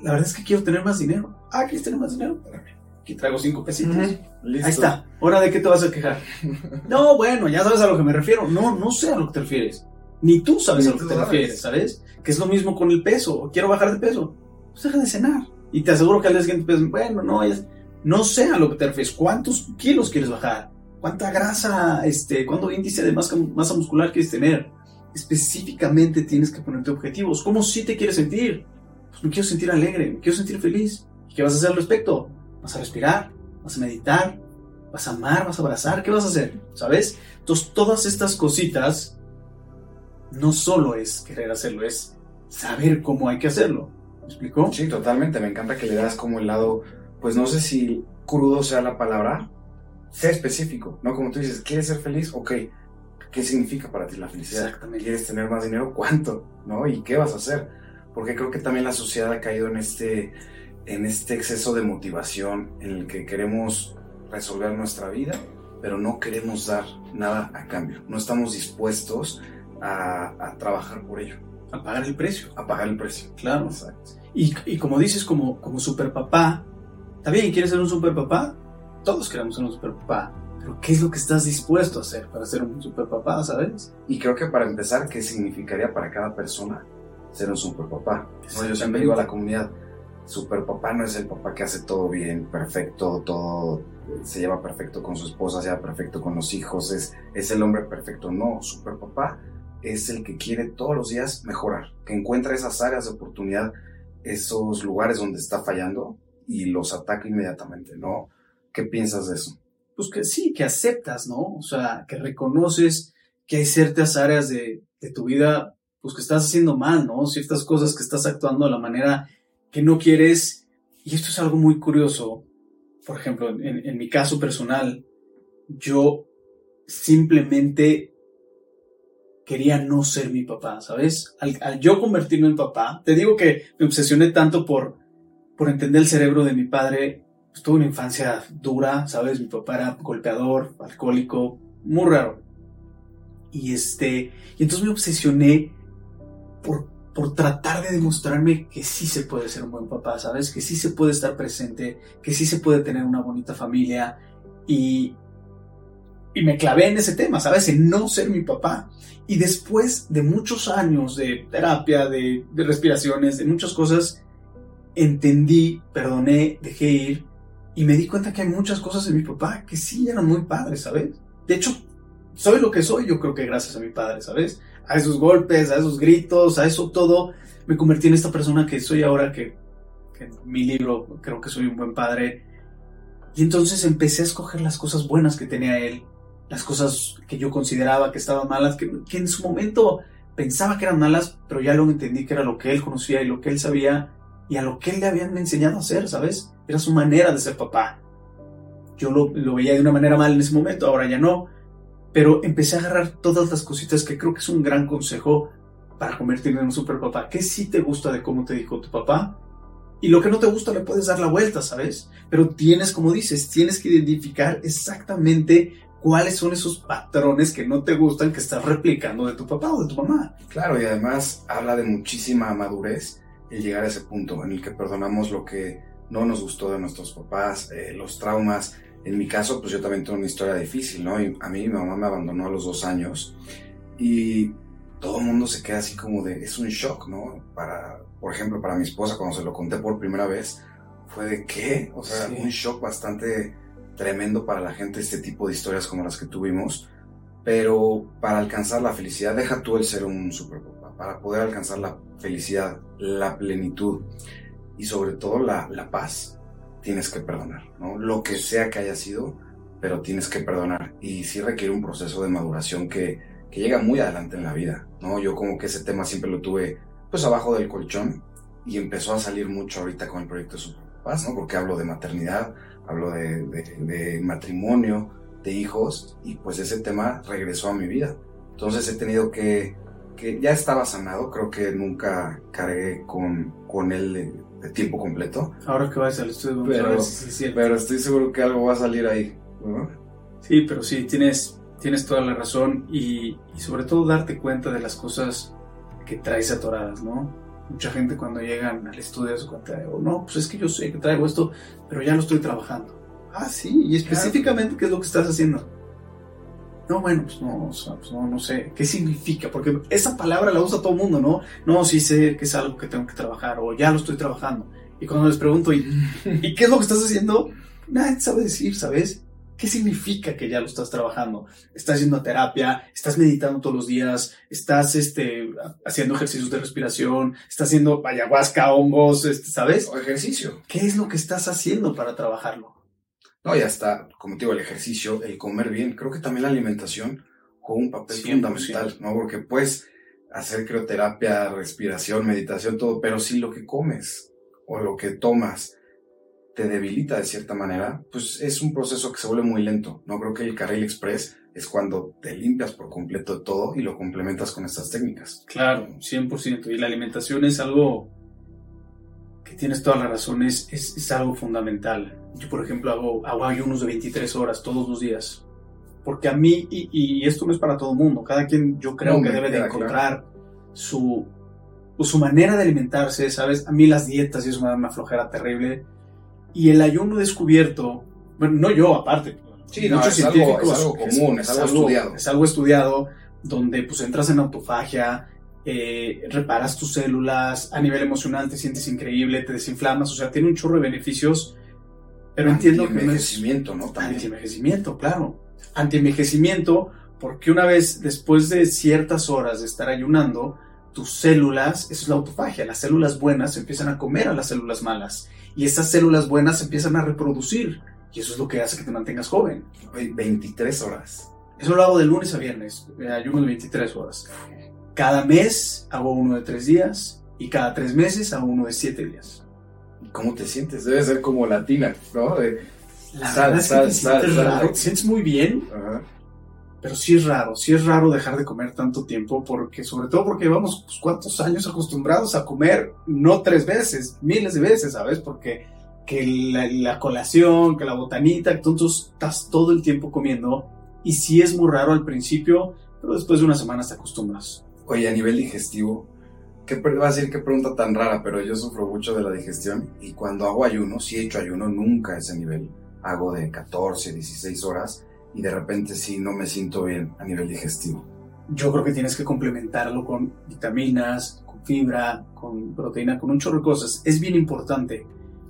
[SPEAKER 2] la verdad es que quiero tener más dinero. Ah, ¿quieres tener más dinero? Espérame, Aquí traigo cinco pesitos.
[SPEAKER 1] Listo.
[SPEAKER 2] Ahí está. Ahora, ¿de qué te vas a quejar? no, bueno, ya sabes a lo que me refiero. No, no sé a lo que te refieres. Ni tú sabes
[SPEAKER 1] Ni
[SPEAKER 2] a lo que te
[SPEAKER 1] sabes.
[SPEAKER 2] refieres, ¿sabes? Que es lo mismo con el peso. Quiero bajar de peso. Pues deja de cenar. Y te aseguro que al día siguiente, pues, bueno, no, No sé a lo que te refieres. ¿Cuántos kilos quieres bajar? ¿Cuánta grasa, este, cuánto índice de masa, masa muscular quieres tener? Específicamente tienes que ponerte objetivos. ¿Cómo sí te quieres sentir? Pues me quiero sentir alegre, me quiero sentir feliz. ¿Y qué vas a hacer al respecto? Vas a respirar, vas a meditar, vas a amar, vas a abrazar. ¿Qué vas a hacer? ¿Sabes? Entonces, todas estas cositas no solo es querer hacerlo, es saber cómo hay que hacerlo. ¿Me explicó?
[SPEAKER 1] Sí, totalmente. Me encanta que le das como el lado pues no sé si crudo sea la palabra, sea específico, ¿no? Como tú dices, ¿quieres ser feliz? Ok, ¿qué significa para ti la felicidad?
[SPEAKER 2] Exactamente.
[SPEAKER 1] ¿Quieres tener más dinero? ¿Cuánto? ¿No? ¿Y qué vas a hacer? Porque creo que también la sociedad ha caído en este, en este exceso de motivación en el que queremos resolver nuestra vida, pero no queremos dar nada a cambio. No estamos dispuestos a, a trabajar por ello.
[SPEAKER 2] A pagar el precio.
[SPEAKER 1] A pagar el precio.
[SPEAKER 2] Claro. Exacto. Y, y como dices, como, como super papá, ¿Está bien? ¿Quieres ser un super papá? Todos queremos ser un super papá. Pero ¿qué es lo que estás dispuesto a hacer para ser un super papá, sabes?
[SPEAKER 1] Y creo que para empezar, ¿qué significaría para cada persona ser un super papá? No, yo siempre digo a la comunidad, super papá no es el papá que hace todo bien, perfecto, todo se lleva perfecto con su esposa, se lleva perfecto con los hijos, es, es el hombre perfecto. No, super papá es el que quiere todos los días mejorar, que encuentra esas áreas de oportunidad, esos lugares donde está fallando y los ataca inmediatamente, ¿no? ¿Qué piensas de eso?
[SPEAKER 2] Pues que sí, que aceptas, ¿no? O sea, que reconoces que hay ciertas áreas de, tu vida, pues que estás haciendo mal, ¿no? Ciertas cosas que estás actuando de la manera que no quieres. Y esto es algo muy curioso. Por ejemplo, en, mi caso personal, yo simplemente quería no ser mi papá, ¿sabes? Al, yo convertirme en papá, te digo que me obsesioné tanto por por entender el cerebro de mi padre, pues, tuve una infancia dura, ¿sabes? Mi papá era golpeador, alcohólico, muy raro. Y este, y entonces me obsesioné por, por tratar de demostrarme que sí se puede ser un buen papá, ¿sabes? Que sí se puede estar presente, que sí se puede tener una bonita familia. Y, me clavé en ese tema, ¿sabes? En no ser mi papá. Y después de muchos años de terapia, de, de respiraciones, de muchas cosas, entendí, perdoné, dejé ir y me di cuenta que hay muchas cosas en mi papá que sí eran muy padres, ¿sabes? De hecho, soy lo que soy, yo creo que gracias a mi padre, ¿sabes? A esos golpes, a esos gritos, a eso todo, me convertí en esta persona que soy ahora, que, en mi libro creo que soy un buen padre. Y entonces empecé a escoger las cosas buenas que tenía él, las cosas que yo consideraba que estaban malas, que, que en su momento pensaba que eran malas, pero ya luego entendí que era lo que él conocía y lo que él sabía y a lo que él le habían enseñado a hacer, ¿sabes? Era su manera de ser papá. Yo lo, veía de una manera mal en ese momento, ahora ya no, pero empecé a agarrar todas las cositas que creo que es un gran consejo para convertirme en un super papá. ¿Qué sí te gusta de cómo te dijo tu papá? Y lo que no te gusta le puedes dar la vuelta, ¿sabes? Pero tienes, como dices, tienes que identificar exactamente cuáles son esos patrones que no te gustan que estás replicando de tu papá o de tu mamá.
[SPEAKER 1] Claro, y además habla de muchísima madurez el llegar a ese punto en el que perdonamos lo que no nos gustó de nuestros papás, eh, los traumas. En mi caso, pues yo también tengo una historia difícil, ¿no? Y a mí mi mamá me abandonó a los dos años y todo el mundo se queda así como de, es un shock, ¿no? Para, por ejemplo, para mi esposa cuando se lo conté por primera vez, fue de qué, o sea, un shock bastante tremendo para la gente este tipo de historias como las que tuvimos, pero para alcanzar la felicidad, deja tú el ser un super para poder alcanzar la felicidad, la plenitud y sobre todo la, la paz, tienes que perdonar, ¿no? Lo que sea que haya sido, pero tienes que perdonar. Y sí requiere un proceso de maduración que, que llega muy adelante en la vida, ¿no? Yo como que ese tema siempre lo tuve pues abajo del colchón y empezó a salir mucho ahorita con el proyecto de Superpaz, ¿no? Porque hablo de maternidad, hablo de, de, de, matrimonio, de hijos, y pues ese tema regresó a mi vida. Entonces he tenido que que ya estaba sanado, creo que nunca cargué con, con él de, tiempo completo.
[SPEAKER 2] Ahora que vas al estudio,
[SPEAKER 1] pero, pero estoy seguro que algo va a salir ahí.
[SPEAKER 2] Sí, pero sí, tienes, tienes toda la razón y, y, sobre todo darte cuenta de las cosas que traes atoradas, ¿no? Mucha gente cuando llegan al estudio se cuenta, oh, no, pues es que yo sé que traigo esto, pero ya lo estoy trabajando. Ah, sí, y específicamente, ¿qué es lo que estás haciendo? No, bueno, pues no, pues no, no sé, ¿qué significa? Porque esa palabra la usa todo el mundo, ¿no? No, sí sé que es algo que tengo que trabajar o ya lo estoy trabajando. Y cuando les pregunto, ¿y, ¿y qué es lo que estás haciendo? nadie sabe decir, ¿sabes? ¿Qué significa que ya lo estás trabajando? Estás yendo a terapia, estás meditando todos los días, estás este, haciendo ejercicios de respiración, estás haciendo ayahuasca, hongos, este, ¿sabes?
[SPEAKER 1] O ejercicio.
[SPEAKER 2] ¿Qué es lo que estás haciendo para trabajarlo?
[SPEAKER 1] No, ya está, como te digo, el ejercicio, el comer bien. Creo que también la alimentación juega un papel fundamental, ¿no? Porque puedes hacer crioterapia, respiración, meditación, todo, pero si lo que comes o lo que tomas te debilita de cierta manera, pues es un proceso que se vuelve muy lento. No creo que el carril express es cuando te limpias por completo de todo y lo complementas con estas técnicas.
[SPEAKER 2] Claro, 100%. Y la alimentación es algo que tienes toda la razón, es, es, algo fundamental. Yo, por ejemplo, hago, hago ayunos de 23 horas todos los días. Porque a mí, y, y esto no es para todo el mundo, cada quien yo creo que debe de encontrar su, su manera de alimentarse, ¿sabes? A mí las dietas y eso me dan una flojera terrible y el ayuno descubierto, bueno, no yo aparte,
[SPEAKER 1] sí, muchos científicos, es algo común, es, algo, estudiado.
[SPEAKER 2] Es algo estudiado donde pues entras en autofagia, eh, reparas tus células, a nivel emocional te sientes increíble, te desinflamas, o sea, tiene un chorro de beneficios, pero entiendo que
[SPEAKER 1] es... ¿no?
[SPEAKER 2] Antienvejecimiento, claro. Antienvejecimiento, porque una vez después de ciertas horas de estar ayunando, tus células, eso es la autofagia, las células buenas empiezan a comer a las células malas y esas células buenas empiezan a reproducir y eso es lo que hace que te mantengas joven.
[SPEAKER 1] 23 horas.
[SPEAKER 2] Eso lo hago de lunes a viernes, ayuno de 23 horas. Cada mes hago uno de 3 días y cada 3 meses hago uno de 7 días.
[SPEAKER 1] ¿Cómo te sientes? Debe ser como latina, ¿no?
[SPEAKER 2] la verdad es que te sientes te sientes muy bien. Ajá pero sí es raro, sí es raro dejar de comer tanto tiempo, porque sobre todo porque llevamos pues, cuántos años acostumbrados a comer, no tres veces, miles de veces, ¿sabes? Porque que la, colación, que la botanita, entonces estás todo el tiempo comiendo y sí es muy raro al principio, pero después de una semana te acostumbras.
[SPEAKER 1] Oye, a nivel digestivo, ¿qué va a decir qué pregunta tan rara? Pero yo sufro mucho de la digestión y cuando hago ayuno, si he hecho ayuno, nunca a ese nivel. Hago de 14, 16 horas y de repente sí no me siento bien a nivel digestivo.
[SPEAKER 2] Yo creo que tienes que complementarlo con vitaminas, con fibra, con proteína, con un chorro de cosas. Es bien importante.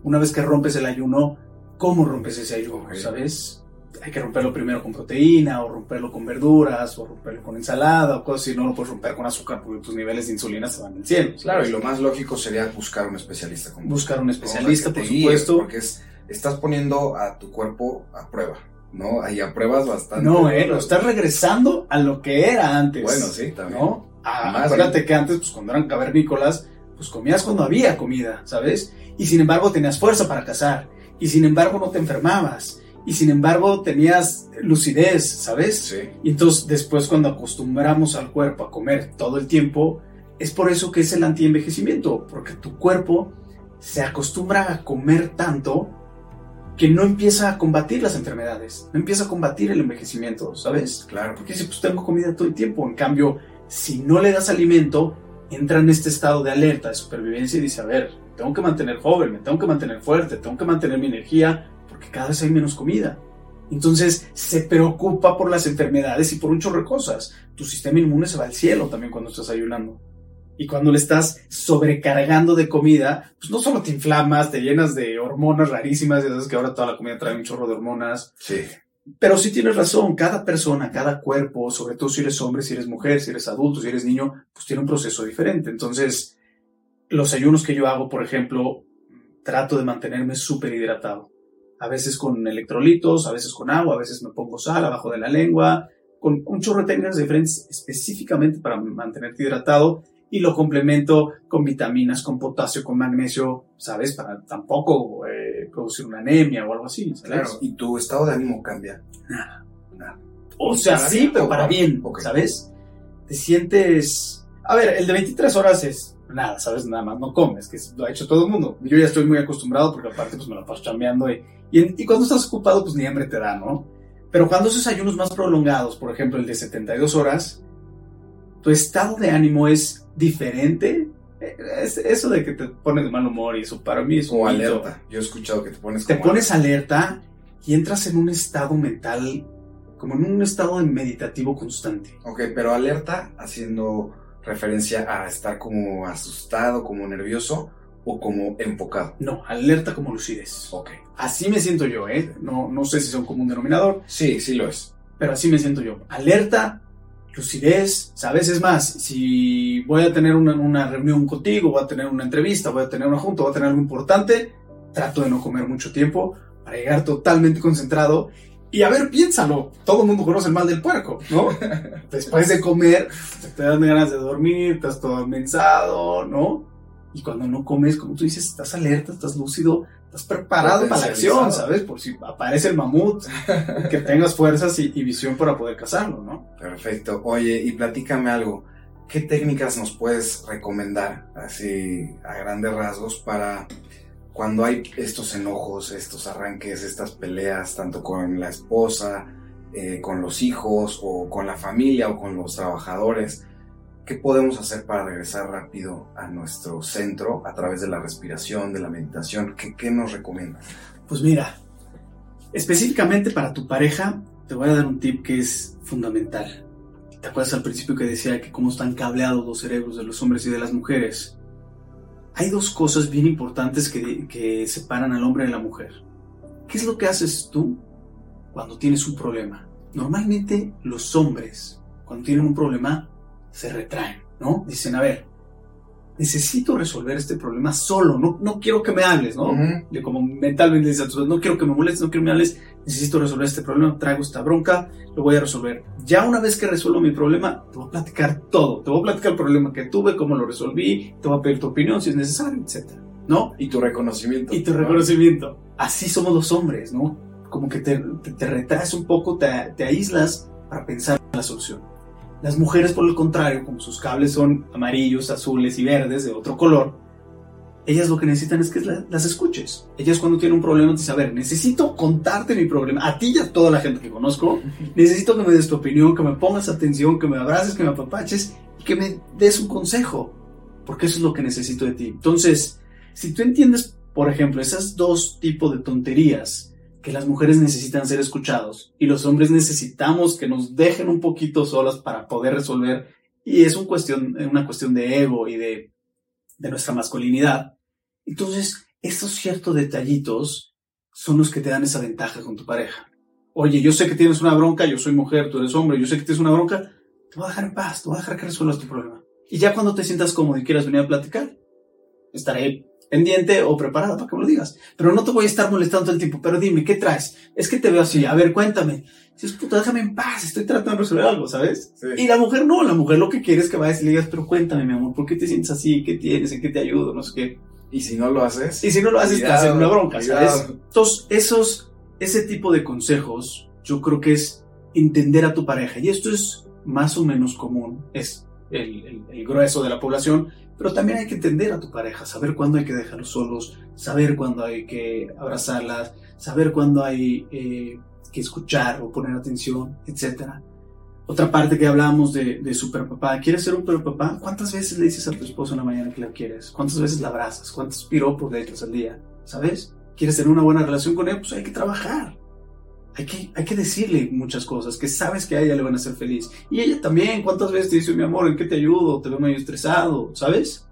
[SPEAKER 2] Una vez que rompes el ayuno, ¿cómo rompes ese ayuno? ¿Sabes? Hay que romperlo primero con proteína, o romperlo con verduras, o romperlo con ensalada, o cosas así. No lo puedes romper con azúcar porque tus niveles de insulina se van al cielo.
[SPEAKER 1] Claro, y lo más lógico sería buscar un especialista.
[SPEAKER 2] buscar un especialista, por supuesto.
[SPEAKER 1] porque es, estás poniendo a tu cuerpo a prueba. ¿no? Ahí apruebas bastante.
[SPEAKER 2] No, eh, lo estás regresando a lo que era antes.
[SPEAKER 1] Bueno, sí, también.
[SPEAKER 2] ¿no? Ah, acuérdate que antes, pues cuando eran cavernícolas, pues comías cuando había comida, ¿sabes? Y sin embargo tenías fuerza para cazar. Y sin embargo no te enfermabas. Y sin embargo tenías lucidez, ¿sabes?
[SPEAKER 1] Sí.
[SPEAKER 2] Y entonces después cuando acostumbramos al cuerpo a comer todo el tiempo, es por eso que es el antienvejecimiento, porque tu cuerpo se acostumbra a comer tanto que no empieza a combatir las enfermedades, no empieza a combatir el envejecimiento, ¿sabes?
[SPEAKER 1] Claro.
[SPEAKER 2] Porque dice, pues tengo comida todo el tiempo. En cambio, si no le das alimento, entra en este estado de alerta, de supervivencia y dice, a ver, tengo que mantener joven, me tengo que mantener fuerte, tengo que mantener mi energía, porque cada vez hay menos comida. Entonces se preocupa por las enfermedades y por un chorro de cosas. Tu sistema inmune se va al cielo también cuando estás ayunando. Y cuando le estás sobrecargando de comida, pues no solo te inflamas, te llenas de hormonas rarísimas, ya sabes que ahora toda la comida trae un chorro de hormonas.
[SPEAKER 1] Sí.
[SPEAKER 2] Pero sí tienes razón, cada persona, cada cuerpo, sobre todo si eres hombre, si eres mujer, si eres adulto, si eres niño, pues tiene un proceso diferente. Entonces, los ayunos que yo hago, por ejemplo, trato de mantenerme súper hidratado. A veces con electrolitos, a veces con agua, a veces me pongo sal abajo de la lengua, con un chorro de técnicas diferentes específicamente para mantenerte hidratado y lo complemento con vitaminas, con potasio, con magnesio, ¿sabes? Para tampoco eh, producir una anemia o algo así,
[SPEAKER 1] Claro, y tu estado de ánimo cambia.
[SPEAKER 2] Nada, nada. O sea, sí, pero para bien, ¿sabes? Te sientes... A ver, el de 23 horas es nada, ¿sabes? Nada más no comes, que lo ha hecho todo el mundo. Yo ya estoy muy acostumbrado porque aparte pues me lo paso chambeando y, y, y cuando estás ocupado pues ni hambre te da, ¿no? Pero cuando haces ayunos más prolongados, por ejemplo el de 72 horas, tu estado de ánimo es diferente. eso de que te pones de mal humor y eso para mí es
[SPEAKER 1] como alerta. Yo he escuchado que te pones
[SPEAKER 2] Te pones alerta y entras en un estado mental, como en un estado de meditativo constante.
[SPEAKER 1] Ok, pero alerta haciendo referencia a estar como asustado, como nervioso, o como enfocado?
[SPEAKER 2] No, alerta como lucidez.
[SPEAKER 1] Ok.
[SPEAKER 2] Así me siento yo, ¿eh? No, no sé si como un denominador,
[SPEAKER 1] Sí, sí lo es.
[SPEAKER 2] pero así me siento yo. Alerta, lucidez, ¿sabes? Es más, si voy a tener una, una reunión contigo, voy a tener una entrevista, voy a tener una junta, voy a tener algo importante, trato de no comer mucho tiempo para llegar totalmente concentrado. Y a ver, piénsalo, todo el mundo conoce el mal del puerco, ¿no? Después de comer, te dan ganas de dormir, estás todo amensado, ¿no? Y cuando no comes, como tú dices, estás alerta, estás lúcido, estás preparado para la acción. ¿sabes? Por si aparece el mamut, que tengas fuerzas y, y visión para poder cazarlo, ¿no?
[SPEAKER 1] Perfecto. Oye, y platícame algo. ¿Qué técnicas nos puedes recomendar, así a grandes rasgos, para cuando hay estos enojos, estos arranques, estas peleas, tanto con la esposa, eh, con los hijos, o con la familia, o con los trabajadores? ¿Qué podemos hacer para regresar rápido a nuestro centro a través de la respiración, de la meditación? ¿Qué, qué nos recomiendas?
[SPEAKER 2] Pues mira, específicamente para tu pareja, te voy a dar un tip que es fundamental. ¿Te acuerdas al principio que decía que cómo están cableados los cerebros de los hombres y de las mujeres? Hay dos cosas bien importantes que, que separan al hombre de la mujer. ¿Qué es lo que haces tú cuando tienes un problema? Normalmente los hombres, cuando tienen un problema, se retraen, ¿no? Dicen, a ver, necesito resolver este problema solo, no, no quiero que me hables, ¿no?
[SPEAKER 1] Ujú.
[SPEAKER 2] de como mentalmente dices, no quiero que me molestes, no quiero que me hables, necesito resolver este problema, traigo esta bronca, lo voy a resolver. Ya una vez que resuelvo mi problema, te voy a platicar todo, te voy a platicar el problema que tuve, cómo lo resolví, te voy a pedir tu opinión si es necesario, etc. ¿No?
[SPEAKER 1] Y tu reconocimiento.
[SPEAKER 2] Y tu
[SPEAKER 1] ¿no?
[SPEAKER 2] reconocimiento. Así somos los hombres, ¿no? Como que te, te, te retraes un poco, te, te aíslas para pensar en la solución. Las mujeres, por el contrario, como sus cables son amarillos, azules y verdes de otro color, ellas lo que necesitan es que la- las escuches. Ellas cuando tienen un problema te dicen, a ver, necesito contarte mi problema, a ti y a toda la gente que conozco, necesito que me des tu opinión, que me pongas atención, que me abraces, que me apapaches y que me des un consejo, porque eso es lo que necesito de ti. Entonces, si tú entiendes, por ejemplo, esas dos tipos de tonterías, que las mujeres necesitan ser escuchados y los hombres necesitamos que nos dejen un poquito solas para poder resolver, y es una cuestión de ego y de, de nuestra masculinidad. Entonces, estos ciertos detallitos son los que te dan esa ventaja con tu pareja. Oye, yo sé que tienes una bronca, yo soy mujer, tú eres hombre, yo sé que tienes una bronca, te voy a dejar en paz, te voy a dejar que resuelvas tu problema. Y ya cuando te sientas cómodo y quieras venir a platicar, estaré pendiente o preparado para que me lo digas. Pero no te voy a estar molestando todo el tiempo. Pero dime, ¿qué traes? Es que te veo así. A ver, cuéntame. Puta, déjame en paz. Estoy tratando de resolver algo, ¿sabes?
[SPEAKER 1] Sí.
[SPEAKER 2] Y la mujer no. La mujer lo que quiere es que vayas y le digas, pero cuéntame, mi amor, ¿por qué te sientes así? ¿Qué tienes? ¿En qué te ayudo? No sé qué.
[SPEAKER 1] Y si no lo haces,
[SPEAKER 2] Y si no lo haces, te hacen una bronca, ¿sabes? Entonces, esos, ese tipo de consejos, yo creo que es entender a tu pareja. Y esto es más o menos común. Es el, el- el grueso de la población. Pero también hay que entender a tu pareja, saber cuándo hay que dejarlos solos, saber cuándo hay que abrazarlas, saber cuándo hay eh, que escuchar o poner atención, etc. Otra parte que hablamos de, de superpapá. ¿Quieres ser un superpapá? ¿Cuántas veces le dices a tu esposa en la mañana que la quieres? ¿Cuántas veces la abrazas? ¿Cuántos piropos le echas al día? ¿Sabes? ¿Quieres tener una buena relación con él? Pues hay que trabajar. Hay que, hay que decirle muchas cosas que sabes que a ella le van a hacer feliz. Y ella también, ¿cuántas veces te dice, mi amor, ¿en qué te ayudo? Te veo medio estresado, ¿sabes?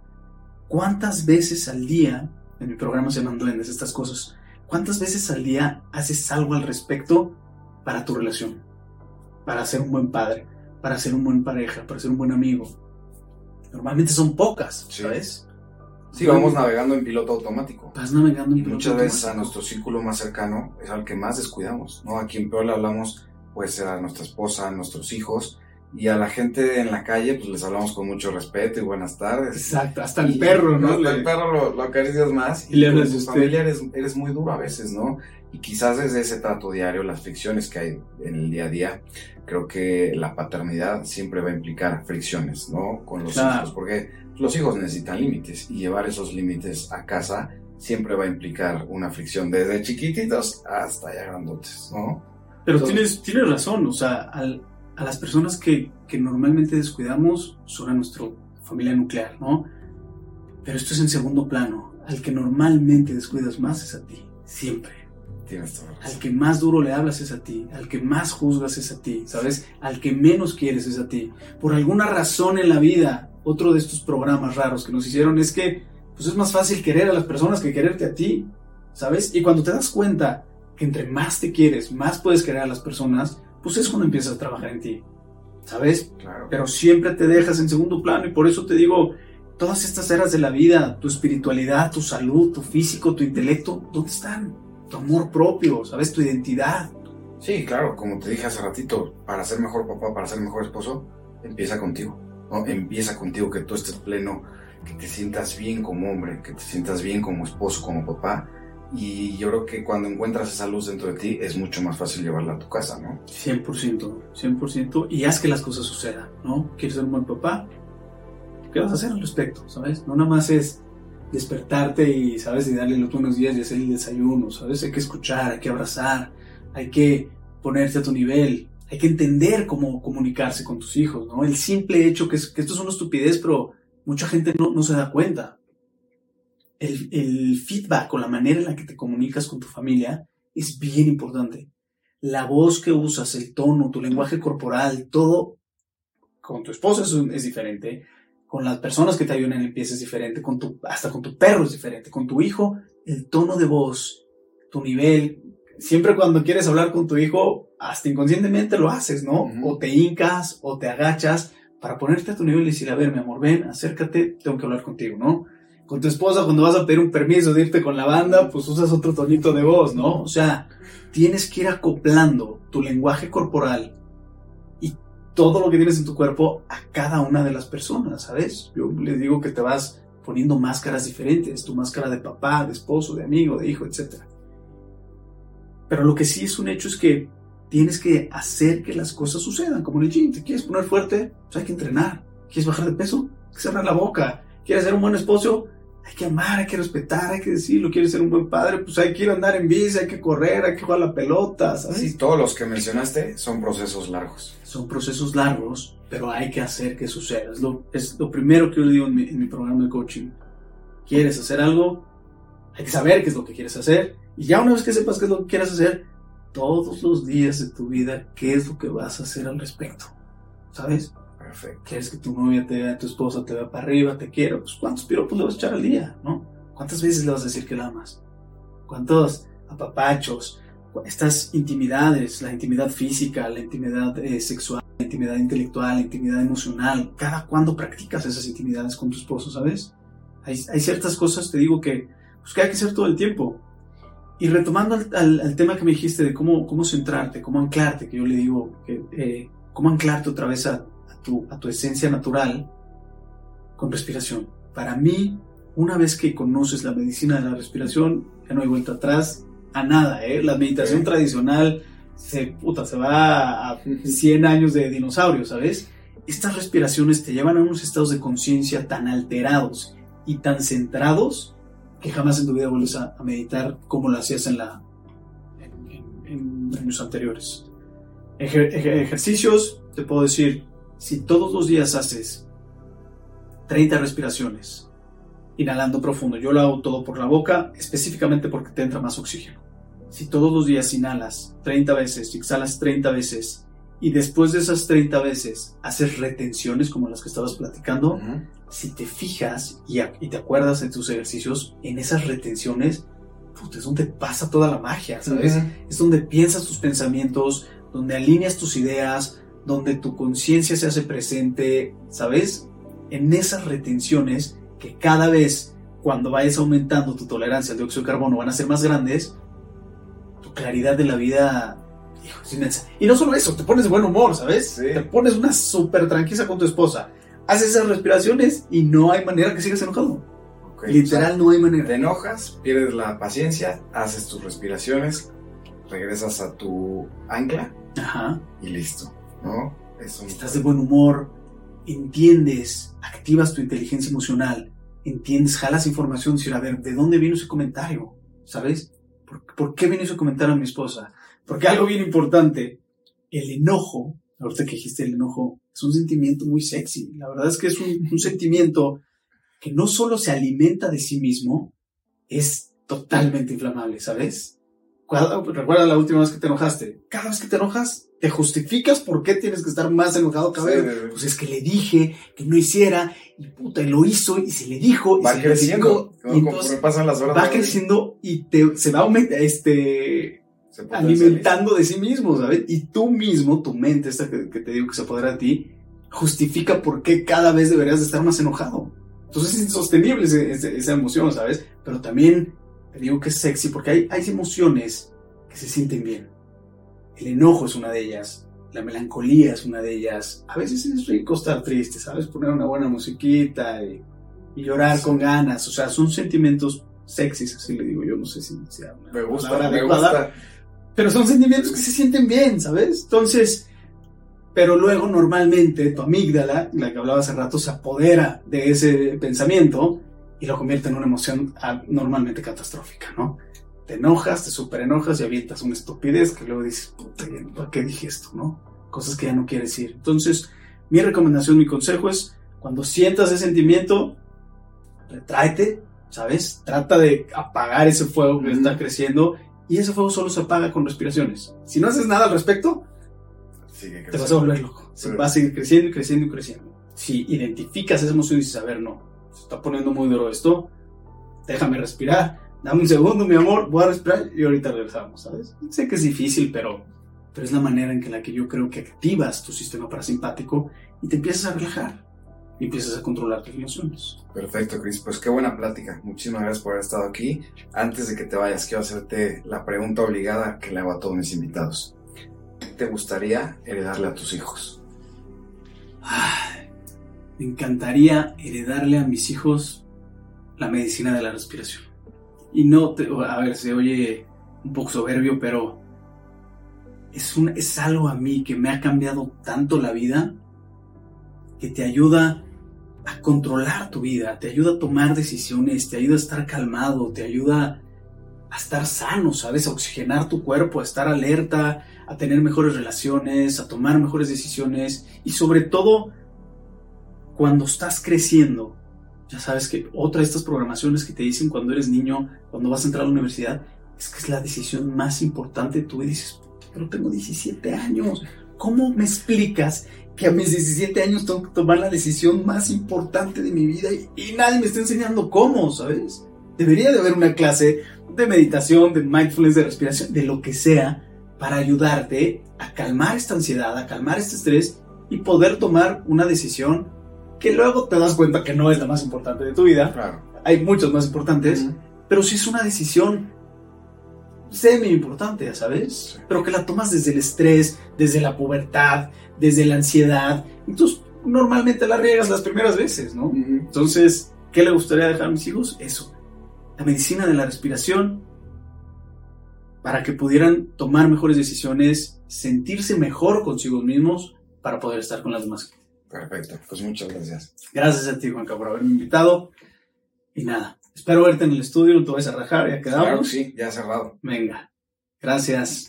[SPEAKER 2] ¿Cuántas veces al día, en mi programa se llaman duendes, estas cosas, ¿cuántas veces al día haces algo al respecto para tu relación? Para ser un buen padre, para ser un buen pareja, para ser un buen amigo. Normalmente son pocas. ¿sabes?
[SPEAKER 1] sí, vamos navegando en piloto automático.
[SPEAKER 2] Vas navegando
[SPEAKER 1] Y
[SPEAKER 2] en piloto
[SPEAKER 1] muchas veces a
[SPEAKER 2] automático.
[SPEAKER 1] nuestro círculo más cercano es al que más descuidamos, ¿no? A quien peor le hablamos puede ser a nuestra esposa, a nuestros hijos, y a la gente en la calle pues les hablamos con mucho respeto y buenas tardes.
[SPEAKER 2] Exacto, hasta el
[SPEAKER 1] Y-
[SPEAKER 2] perro, ¿no?
[SPEAKER 1] Hasta el perro lo, lo acaricias más
[SPEAKER 2] Y le hablas de usted.
[SPEAKER 1] familia eres, eres muy duro a veces, ¿no? Y quizás desde ese trato diario, las fricciones que hay en el día a día, creo que la paternidad siempre va a implicar fricciones, ¿no? Con los
[SPEAKER 2] Claro.
[SPEAKER 1] hijos, porque los hijos necesitan límites y llevar esos límites a casa siempre va a implicar una fricción desde chiquititos hasta ya grandotes, ¿no?
[SPEAKER 2] Pero
[SPEAKER 1] Entonces-
[SPEAKER 2] tienes, tienes razón, o sea, al- a las personas que, que normalmente descuidamos son a nuestra familia nuclear, ¿no? Pero esto es en segundo plano. Al que normalmente descuidas más es a ti, siempre.
[SPEAKER 1] Tienes toda la
[SPEAKER 2] Al
[SPEAKER 1] razón.
[SPEAKER 2] que más duro le hablas es a ti, al que más juzgas es a ti, ¿sabes? Al que menos quieres es a ti. Por alguna razón en la vida, otro de estos programas raros que nos hicieron es que pues es más fácil querer a las personas que quererte a ti, ¿sabes? Y cuando te das cuenta que entre más te quieres, más puedes querer a las personas, pues es cuando empiezas a trabajar en ti, ¿sabes?
[SPEAKER 1] Claro.
[SPEAKER 2] Pero siempre te dejas en segundo plano y por eso te digo, todas estas eras de la vida, tu espiritualidad, tu salud, tu físico, tu intelecto, ¿dónde están? Tu amor propio, ¿sabes? Tu identidad.
[SPEAKER 1] Sí, claro, como te dije hace ratito, para ser mejor papá, para ser mejor esposo, empieza contigo, Empieza contigo, que tú estés pleno, que te sientas bien como hombre, que te sientas bien como esposo, como papá. Y yo creo que cuando encuentras esa luz dentro de ti, es mucho más fácil llevarla a tu casa, ¿no?
[SPEAKER 2] 100%, 100%. Y haz que las cosas sucedan, ¿no? ¿Quieres ser un buen papá? ¿Qué vas a hacer al respecto, sabes? No nada más es despertarte y, ¿sabes? Y darle los buenos días y hacer el desayuno, ¿sabes? Hay que escuchar, hay que abrazar, hay que ponerte a tu nivel, hay que entender cómo comunicarse con tus hijos, ¿no? El simple hecho que, es, que esto es una estupidez, pero mucha gente no, no se da cuenta. El, el feedback o la manera en la que te comunicas con tu familia es bien importante. La voz que usas, el tono, tu lenguaje corporal, todo con tu esposa es, es diferente, con las personas que te ayudan en limpieza es diferente, con tu, hasta con tu perro es diferente, con tu hijo, el tono de voz, tu nivel, siempre cuando quieres hablar con tu hijo, hasta inconscientemente lo haces, ¿no? O te hincas o te agachas para ponerte a tu nivel y decir, a ver, mi amor, ven, acércate, tengo que hablar contigo, ¿no? Con tu esposa, cuando vas a pedir un permiso de irte con la banda, pues usas otro tonito de voz, ¿no? O sea, tienes que ir acoplando tu lenguaje corporal y todo lo que tienes en tu cuerpo a cada una de las personas, ¿sabes? Yo les digo que te vas poniendo máscaras diferentes, tu máscara de papá, de esposo, de amigo, de hijo, etc. Pero lo que sí es un hecho es que tienes que hacer que las cosas sucedan, como en el gym, te quieres poner fuerte, pues hay que entrenar, quieres bajar de peso, hay que cerrar la boca, quieres ser un buen esposo, hay que amar, hay que respetar, hay que decirlo, quieres ser un buen padre, pues hay que ir a andar en bici, hay que correr, hay que jugar la pelota, ¿sabes?
[SPEAKER 1] Sí, todos los que mencionaste son procesos largos.
[SPEAKER 2] Son procesos largos, pero hay que hacer que suceda. Es lo, es lo primero que yo le digo en mi, en mi programa de coaching. ¿Quieres hacer algo? Hay que saber qué es lo que quieres hacer. Y ya una vez que sepas qué es lo que quieres hacer, todos los días de tu vida, ¿qué es lo que vas a hacer al respecto? ¿Sabes?
[SPEAKER 1] Perfecto.
[SPEAKER 2] ¿Quieres que tu novia te vea, tu esposa te vea para arriba, te quiero? Pues ¿cuántos piropos le vas a echar al día, no? ¿Cuántas veces le vas a decir que la amas? ¿Cuántos apapachos? Estas intimidades, la intimidad física, la intimidad eh, sexual, la intimidad intelectual, la intimidad emocional, ¿cada cuándo practicas esas intimidades con tu esposo, sabes? Hay, hay ciertas cosas, te digo, que, pues, que hay que hacer todo el tiempo. Y retomando al, al- al tema que me dijiste de cómo, cómo centrarte, cómo anclarte, que yo le digo, que, eh, cómo anclarte otra vez a, a tu, a tu esencia natural con respiración. Para mí, una vez que conoces la medicina de la respiración, ya no hay vuelta atrás a nada, ¿eh? La meditación
[SPEAKER 1] Ok.
[SPEAKER 2] tradicional se, puta, se va a 100 años de dinosaurio, ¿sabes? Estas respiraciones te llevan a unos estados de conciencia tan alterados y tan centrados que jamás en tu vida vuelves a, meditar como lo hacías en la en, en- años anteriores. Ejer- ejer- ejercicios, te puedo decir, si todos los días haces 30 respiraciones, inhalando profundo, yo lo hago todo por la boca, específicamente porque te entra más oxígeno. Si todos los días inhalas 30 veces y exhalas 30 veces, y después de esas 30 veces haces retenciones como las que estabas platicando, si te fijas y, a- y te acuerdas de tus ejercicios, en esas retenciones, es donde pasa toda la magia, ¿sabes? Es donde piensas tus pensamientos, donde alineas tus ideas, donde tu conciencia se hace presente, ¿sabes? En esas retenciones que cada vez cuando vayas aumentando tu tolerancia al dióxido de carbono van a ser más grandes, tu claridad de la vida hijo, es inmensa. Y no solo eso, te pones de buen humor, ¿sabes?
[SPEAKER 1] Sí.
[SPEAKER 2] Te pones una súper tranquila con tu esposa. Haces esas respiraciones y no hay manera que sigas enojado.
[SPEAKER 1] Ok,
[SPEAKER 2] Literal, no hay
[SPEAKER 1] o sea, te
[SPEAKER 2] manera.
[SPEAKER 1] enojas, pierdes la paciencia, haces tus respiraciones, regresas a tu ancla
[SPEAKER 2] Ajá.
[SPEAKER 1] y listo, ¿no? Es un-
[SPEAKER 2] estás de buen humor, entiendes, activas tu inteligencia emocional, entiendes, jalas información, decir, a ver, ¿de dónde vino ese comentario? ¿Sabes? ¿Por, por qué vino ese comentario a mi esposa? Porque algo bien importante, el enojo, ahorita que dijiste el enojo, es un sentimiento muy sexy. La verdad es que es un, un sentimiento que no solo se alimenta de sí mismo, es totalmente inflamable, ¿sabes? Recuerda la última vez que te enojaste. Cada vez que te enojas, te justificas por qué tienes que estar más enojado cada vez. Pues es que le dije que no hiciera y puta, y lo hizo y se le dijo y
[SPEAKER 1] va
[SPEAKER 2] se
[SPEAKER 1] creciendo.
[SPEAKER 2] le dijo.
[SPEAKER 1] y pasan las horas
[SPEAKER 2] va creciendo y te, se va aumenta, este, alimentando de sí mismo, ¿sabes? Y tú mismo, tu mente, esta que, te digo que se apodera de ti, justifica por qué cada vez deberías de estar más enojado. Entonces es insostenible esa emoción, ¿sabes? Pero también te digo que es sexy porque hay, hay emociones que se sienten bien el enojo es una de ellas, la melancolía es una de ellas. A veces es rico estar triste, ¿sabes? Poner una buena musiquita y, llorar con ganas. O sea, son sentimientos sexys, así le digo yo. No sé si sea
[SPEAKER 1] una Me gusta, me gusta.
[SPEAKER 2] Pero son sentimientos que se sienten bien, ¿sabes? Entonces, pero luego normalmente tu amígdala, la que hablaba hace rato, se apodera de ese pensamiento y lo convierte en una emoción normalmente catastrófica, ¿no? te enojas, te super enojas y avientas una estupidez que luego dices, puta, ¿por qué dije esto? ¿No? Cosas que ya no quieres decir. Entonces, mi recomendación, mi consejo es, cuando sientas ese sentimiento, retráete, ¿sabes? Trata de apagar ese fuego que está creciendo y ese fuego solo se apaga con respiraciones. Si no haces nada al respecto, te vas a volver loco. Se va a seguir creciendo y creciendo y creciendo. Si identificas esa emoción y dices, a ver, no, se está poniendo muy duro esto, déjame respirar, dame un segundo, mi amor, voy a respirar y ahorita regresamos, ¿sabes? Sé que es difícil, pero, pero es la manera en que la que yo creo que activas tu sistema parasimpático y te empiezas a relajar y empiezas a controlar tus emociones.
[SPEAKER 1] Perfecto, Chris. Pues qué buena plática. Muchísimas gracias por haber estado aquí. Antes de que te vayas, quiero hacerte la pregunta obligada que le hago a todos mis invitados. ¿Qué te gustaría heredarle a tus hijos?
[SPEAKER 2] me encantaría heredarle a mis hijos la medicina de la respiración. Y no, a ver, se oye un poco soberbio, pero es, un, es algo a mí que me ha cambiado tanto la vida, que te ayuda a controlar tu vida, te ayuda a tomar decisiones, te ayuda a estar calmado, te ayuda a estar sano, ¿sabes? A oxigenar tu cuerpo, a estar alerta, a tener mejores relaciones, a tomar mejores decisiones y sobre todo cuando estás creciendo, ya sabes que otra de estas programaciones que te dicen cuando eres niño, cuando vas a entrar a la universidad, es que es la decisión más importante vida. Y dices, pero tengo 17 años. ¿Cómo me explicas que a mis 17 años tengo que tomar la decisión más importante de mi vida y, y nadie me está enseñando cómo, ¿sabes? Debería de haber una clase de meditación, de mindfulness, de respiración, de lo que sea, para ayudarte a calmar esta ansiedad, a calmar este estrés y poder tomar una decisión que luego te das cuenta que no es la más importante de tu vida. Hay muchas más importantes, pero si es una decisión semi importante, ¿sabes? Pero que la tomas desde el estrés, desde la pubertad, desde la ansiedad. Entonces, normalmente la riegas las primeras veces, ¿no? Entonces, ¿qué le gustaría dejar a mis hijos? Eso. La medicina de la respiración para que pudieran tomar mejores decisiones, sentirse mejor consigo mismos para poder estar con las demás
[SPEAKER 1] Perfecto, pues muchas gracias.
[SPEAKER 2] Gracias a ti, Juanca, por haberme invitado. Y nada, espero verte en el estudio, no te vayas a rajar, ya quedamos.
[SPEAKER 1] Claro, sí, ya cerrado.
[SPEAKER 2] Venga, gracias.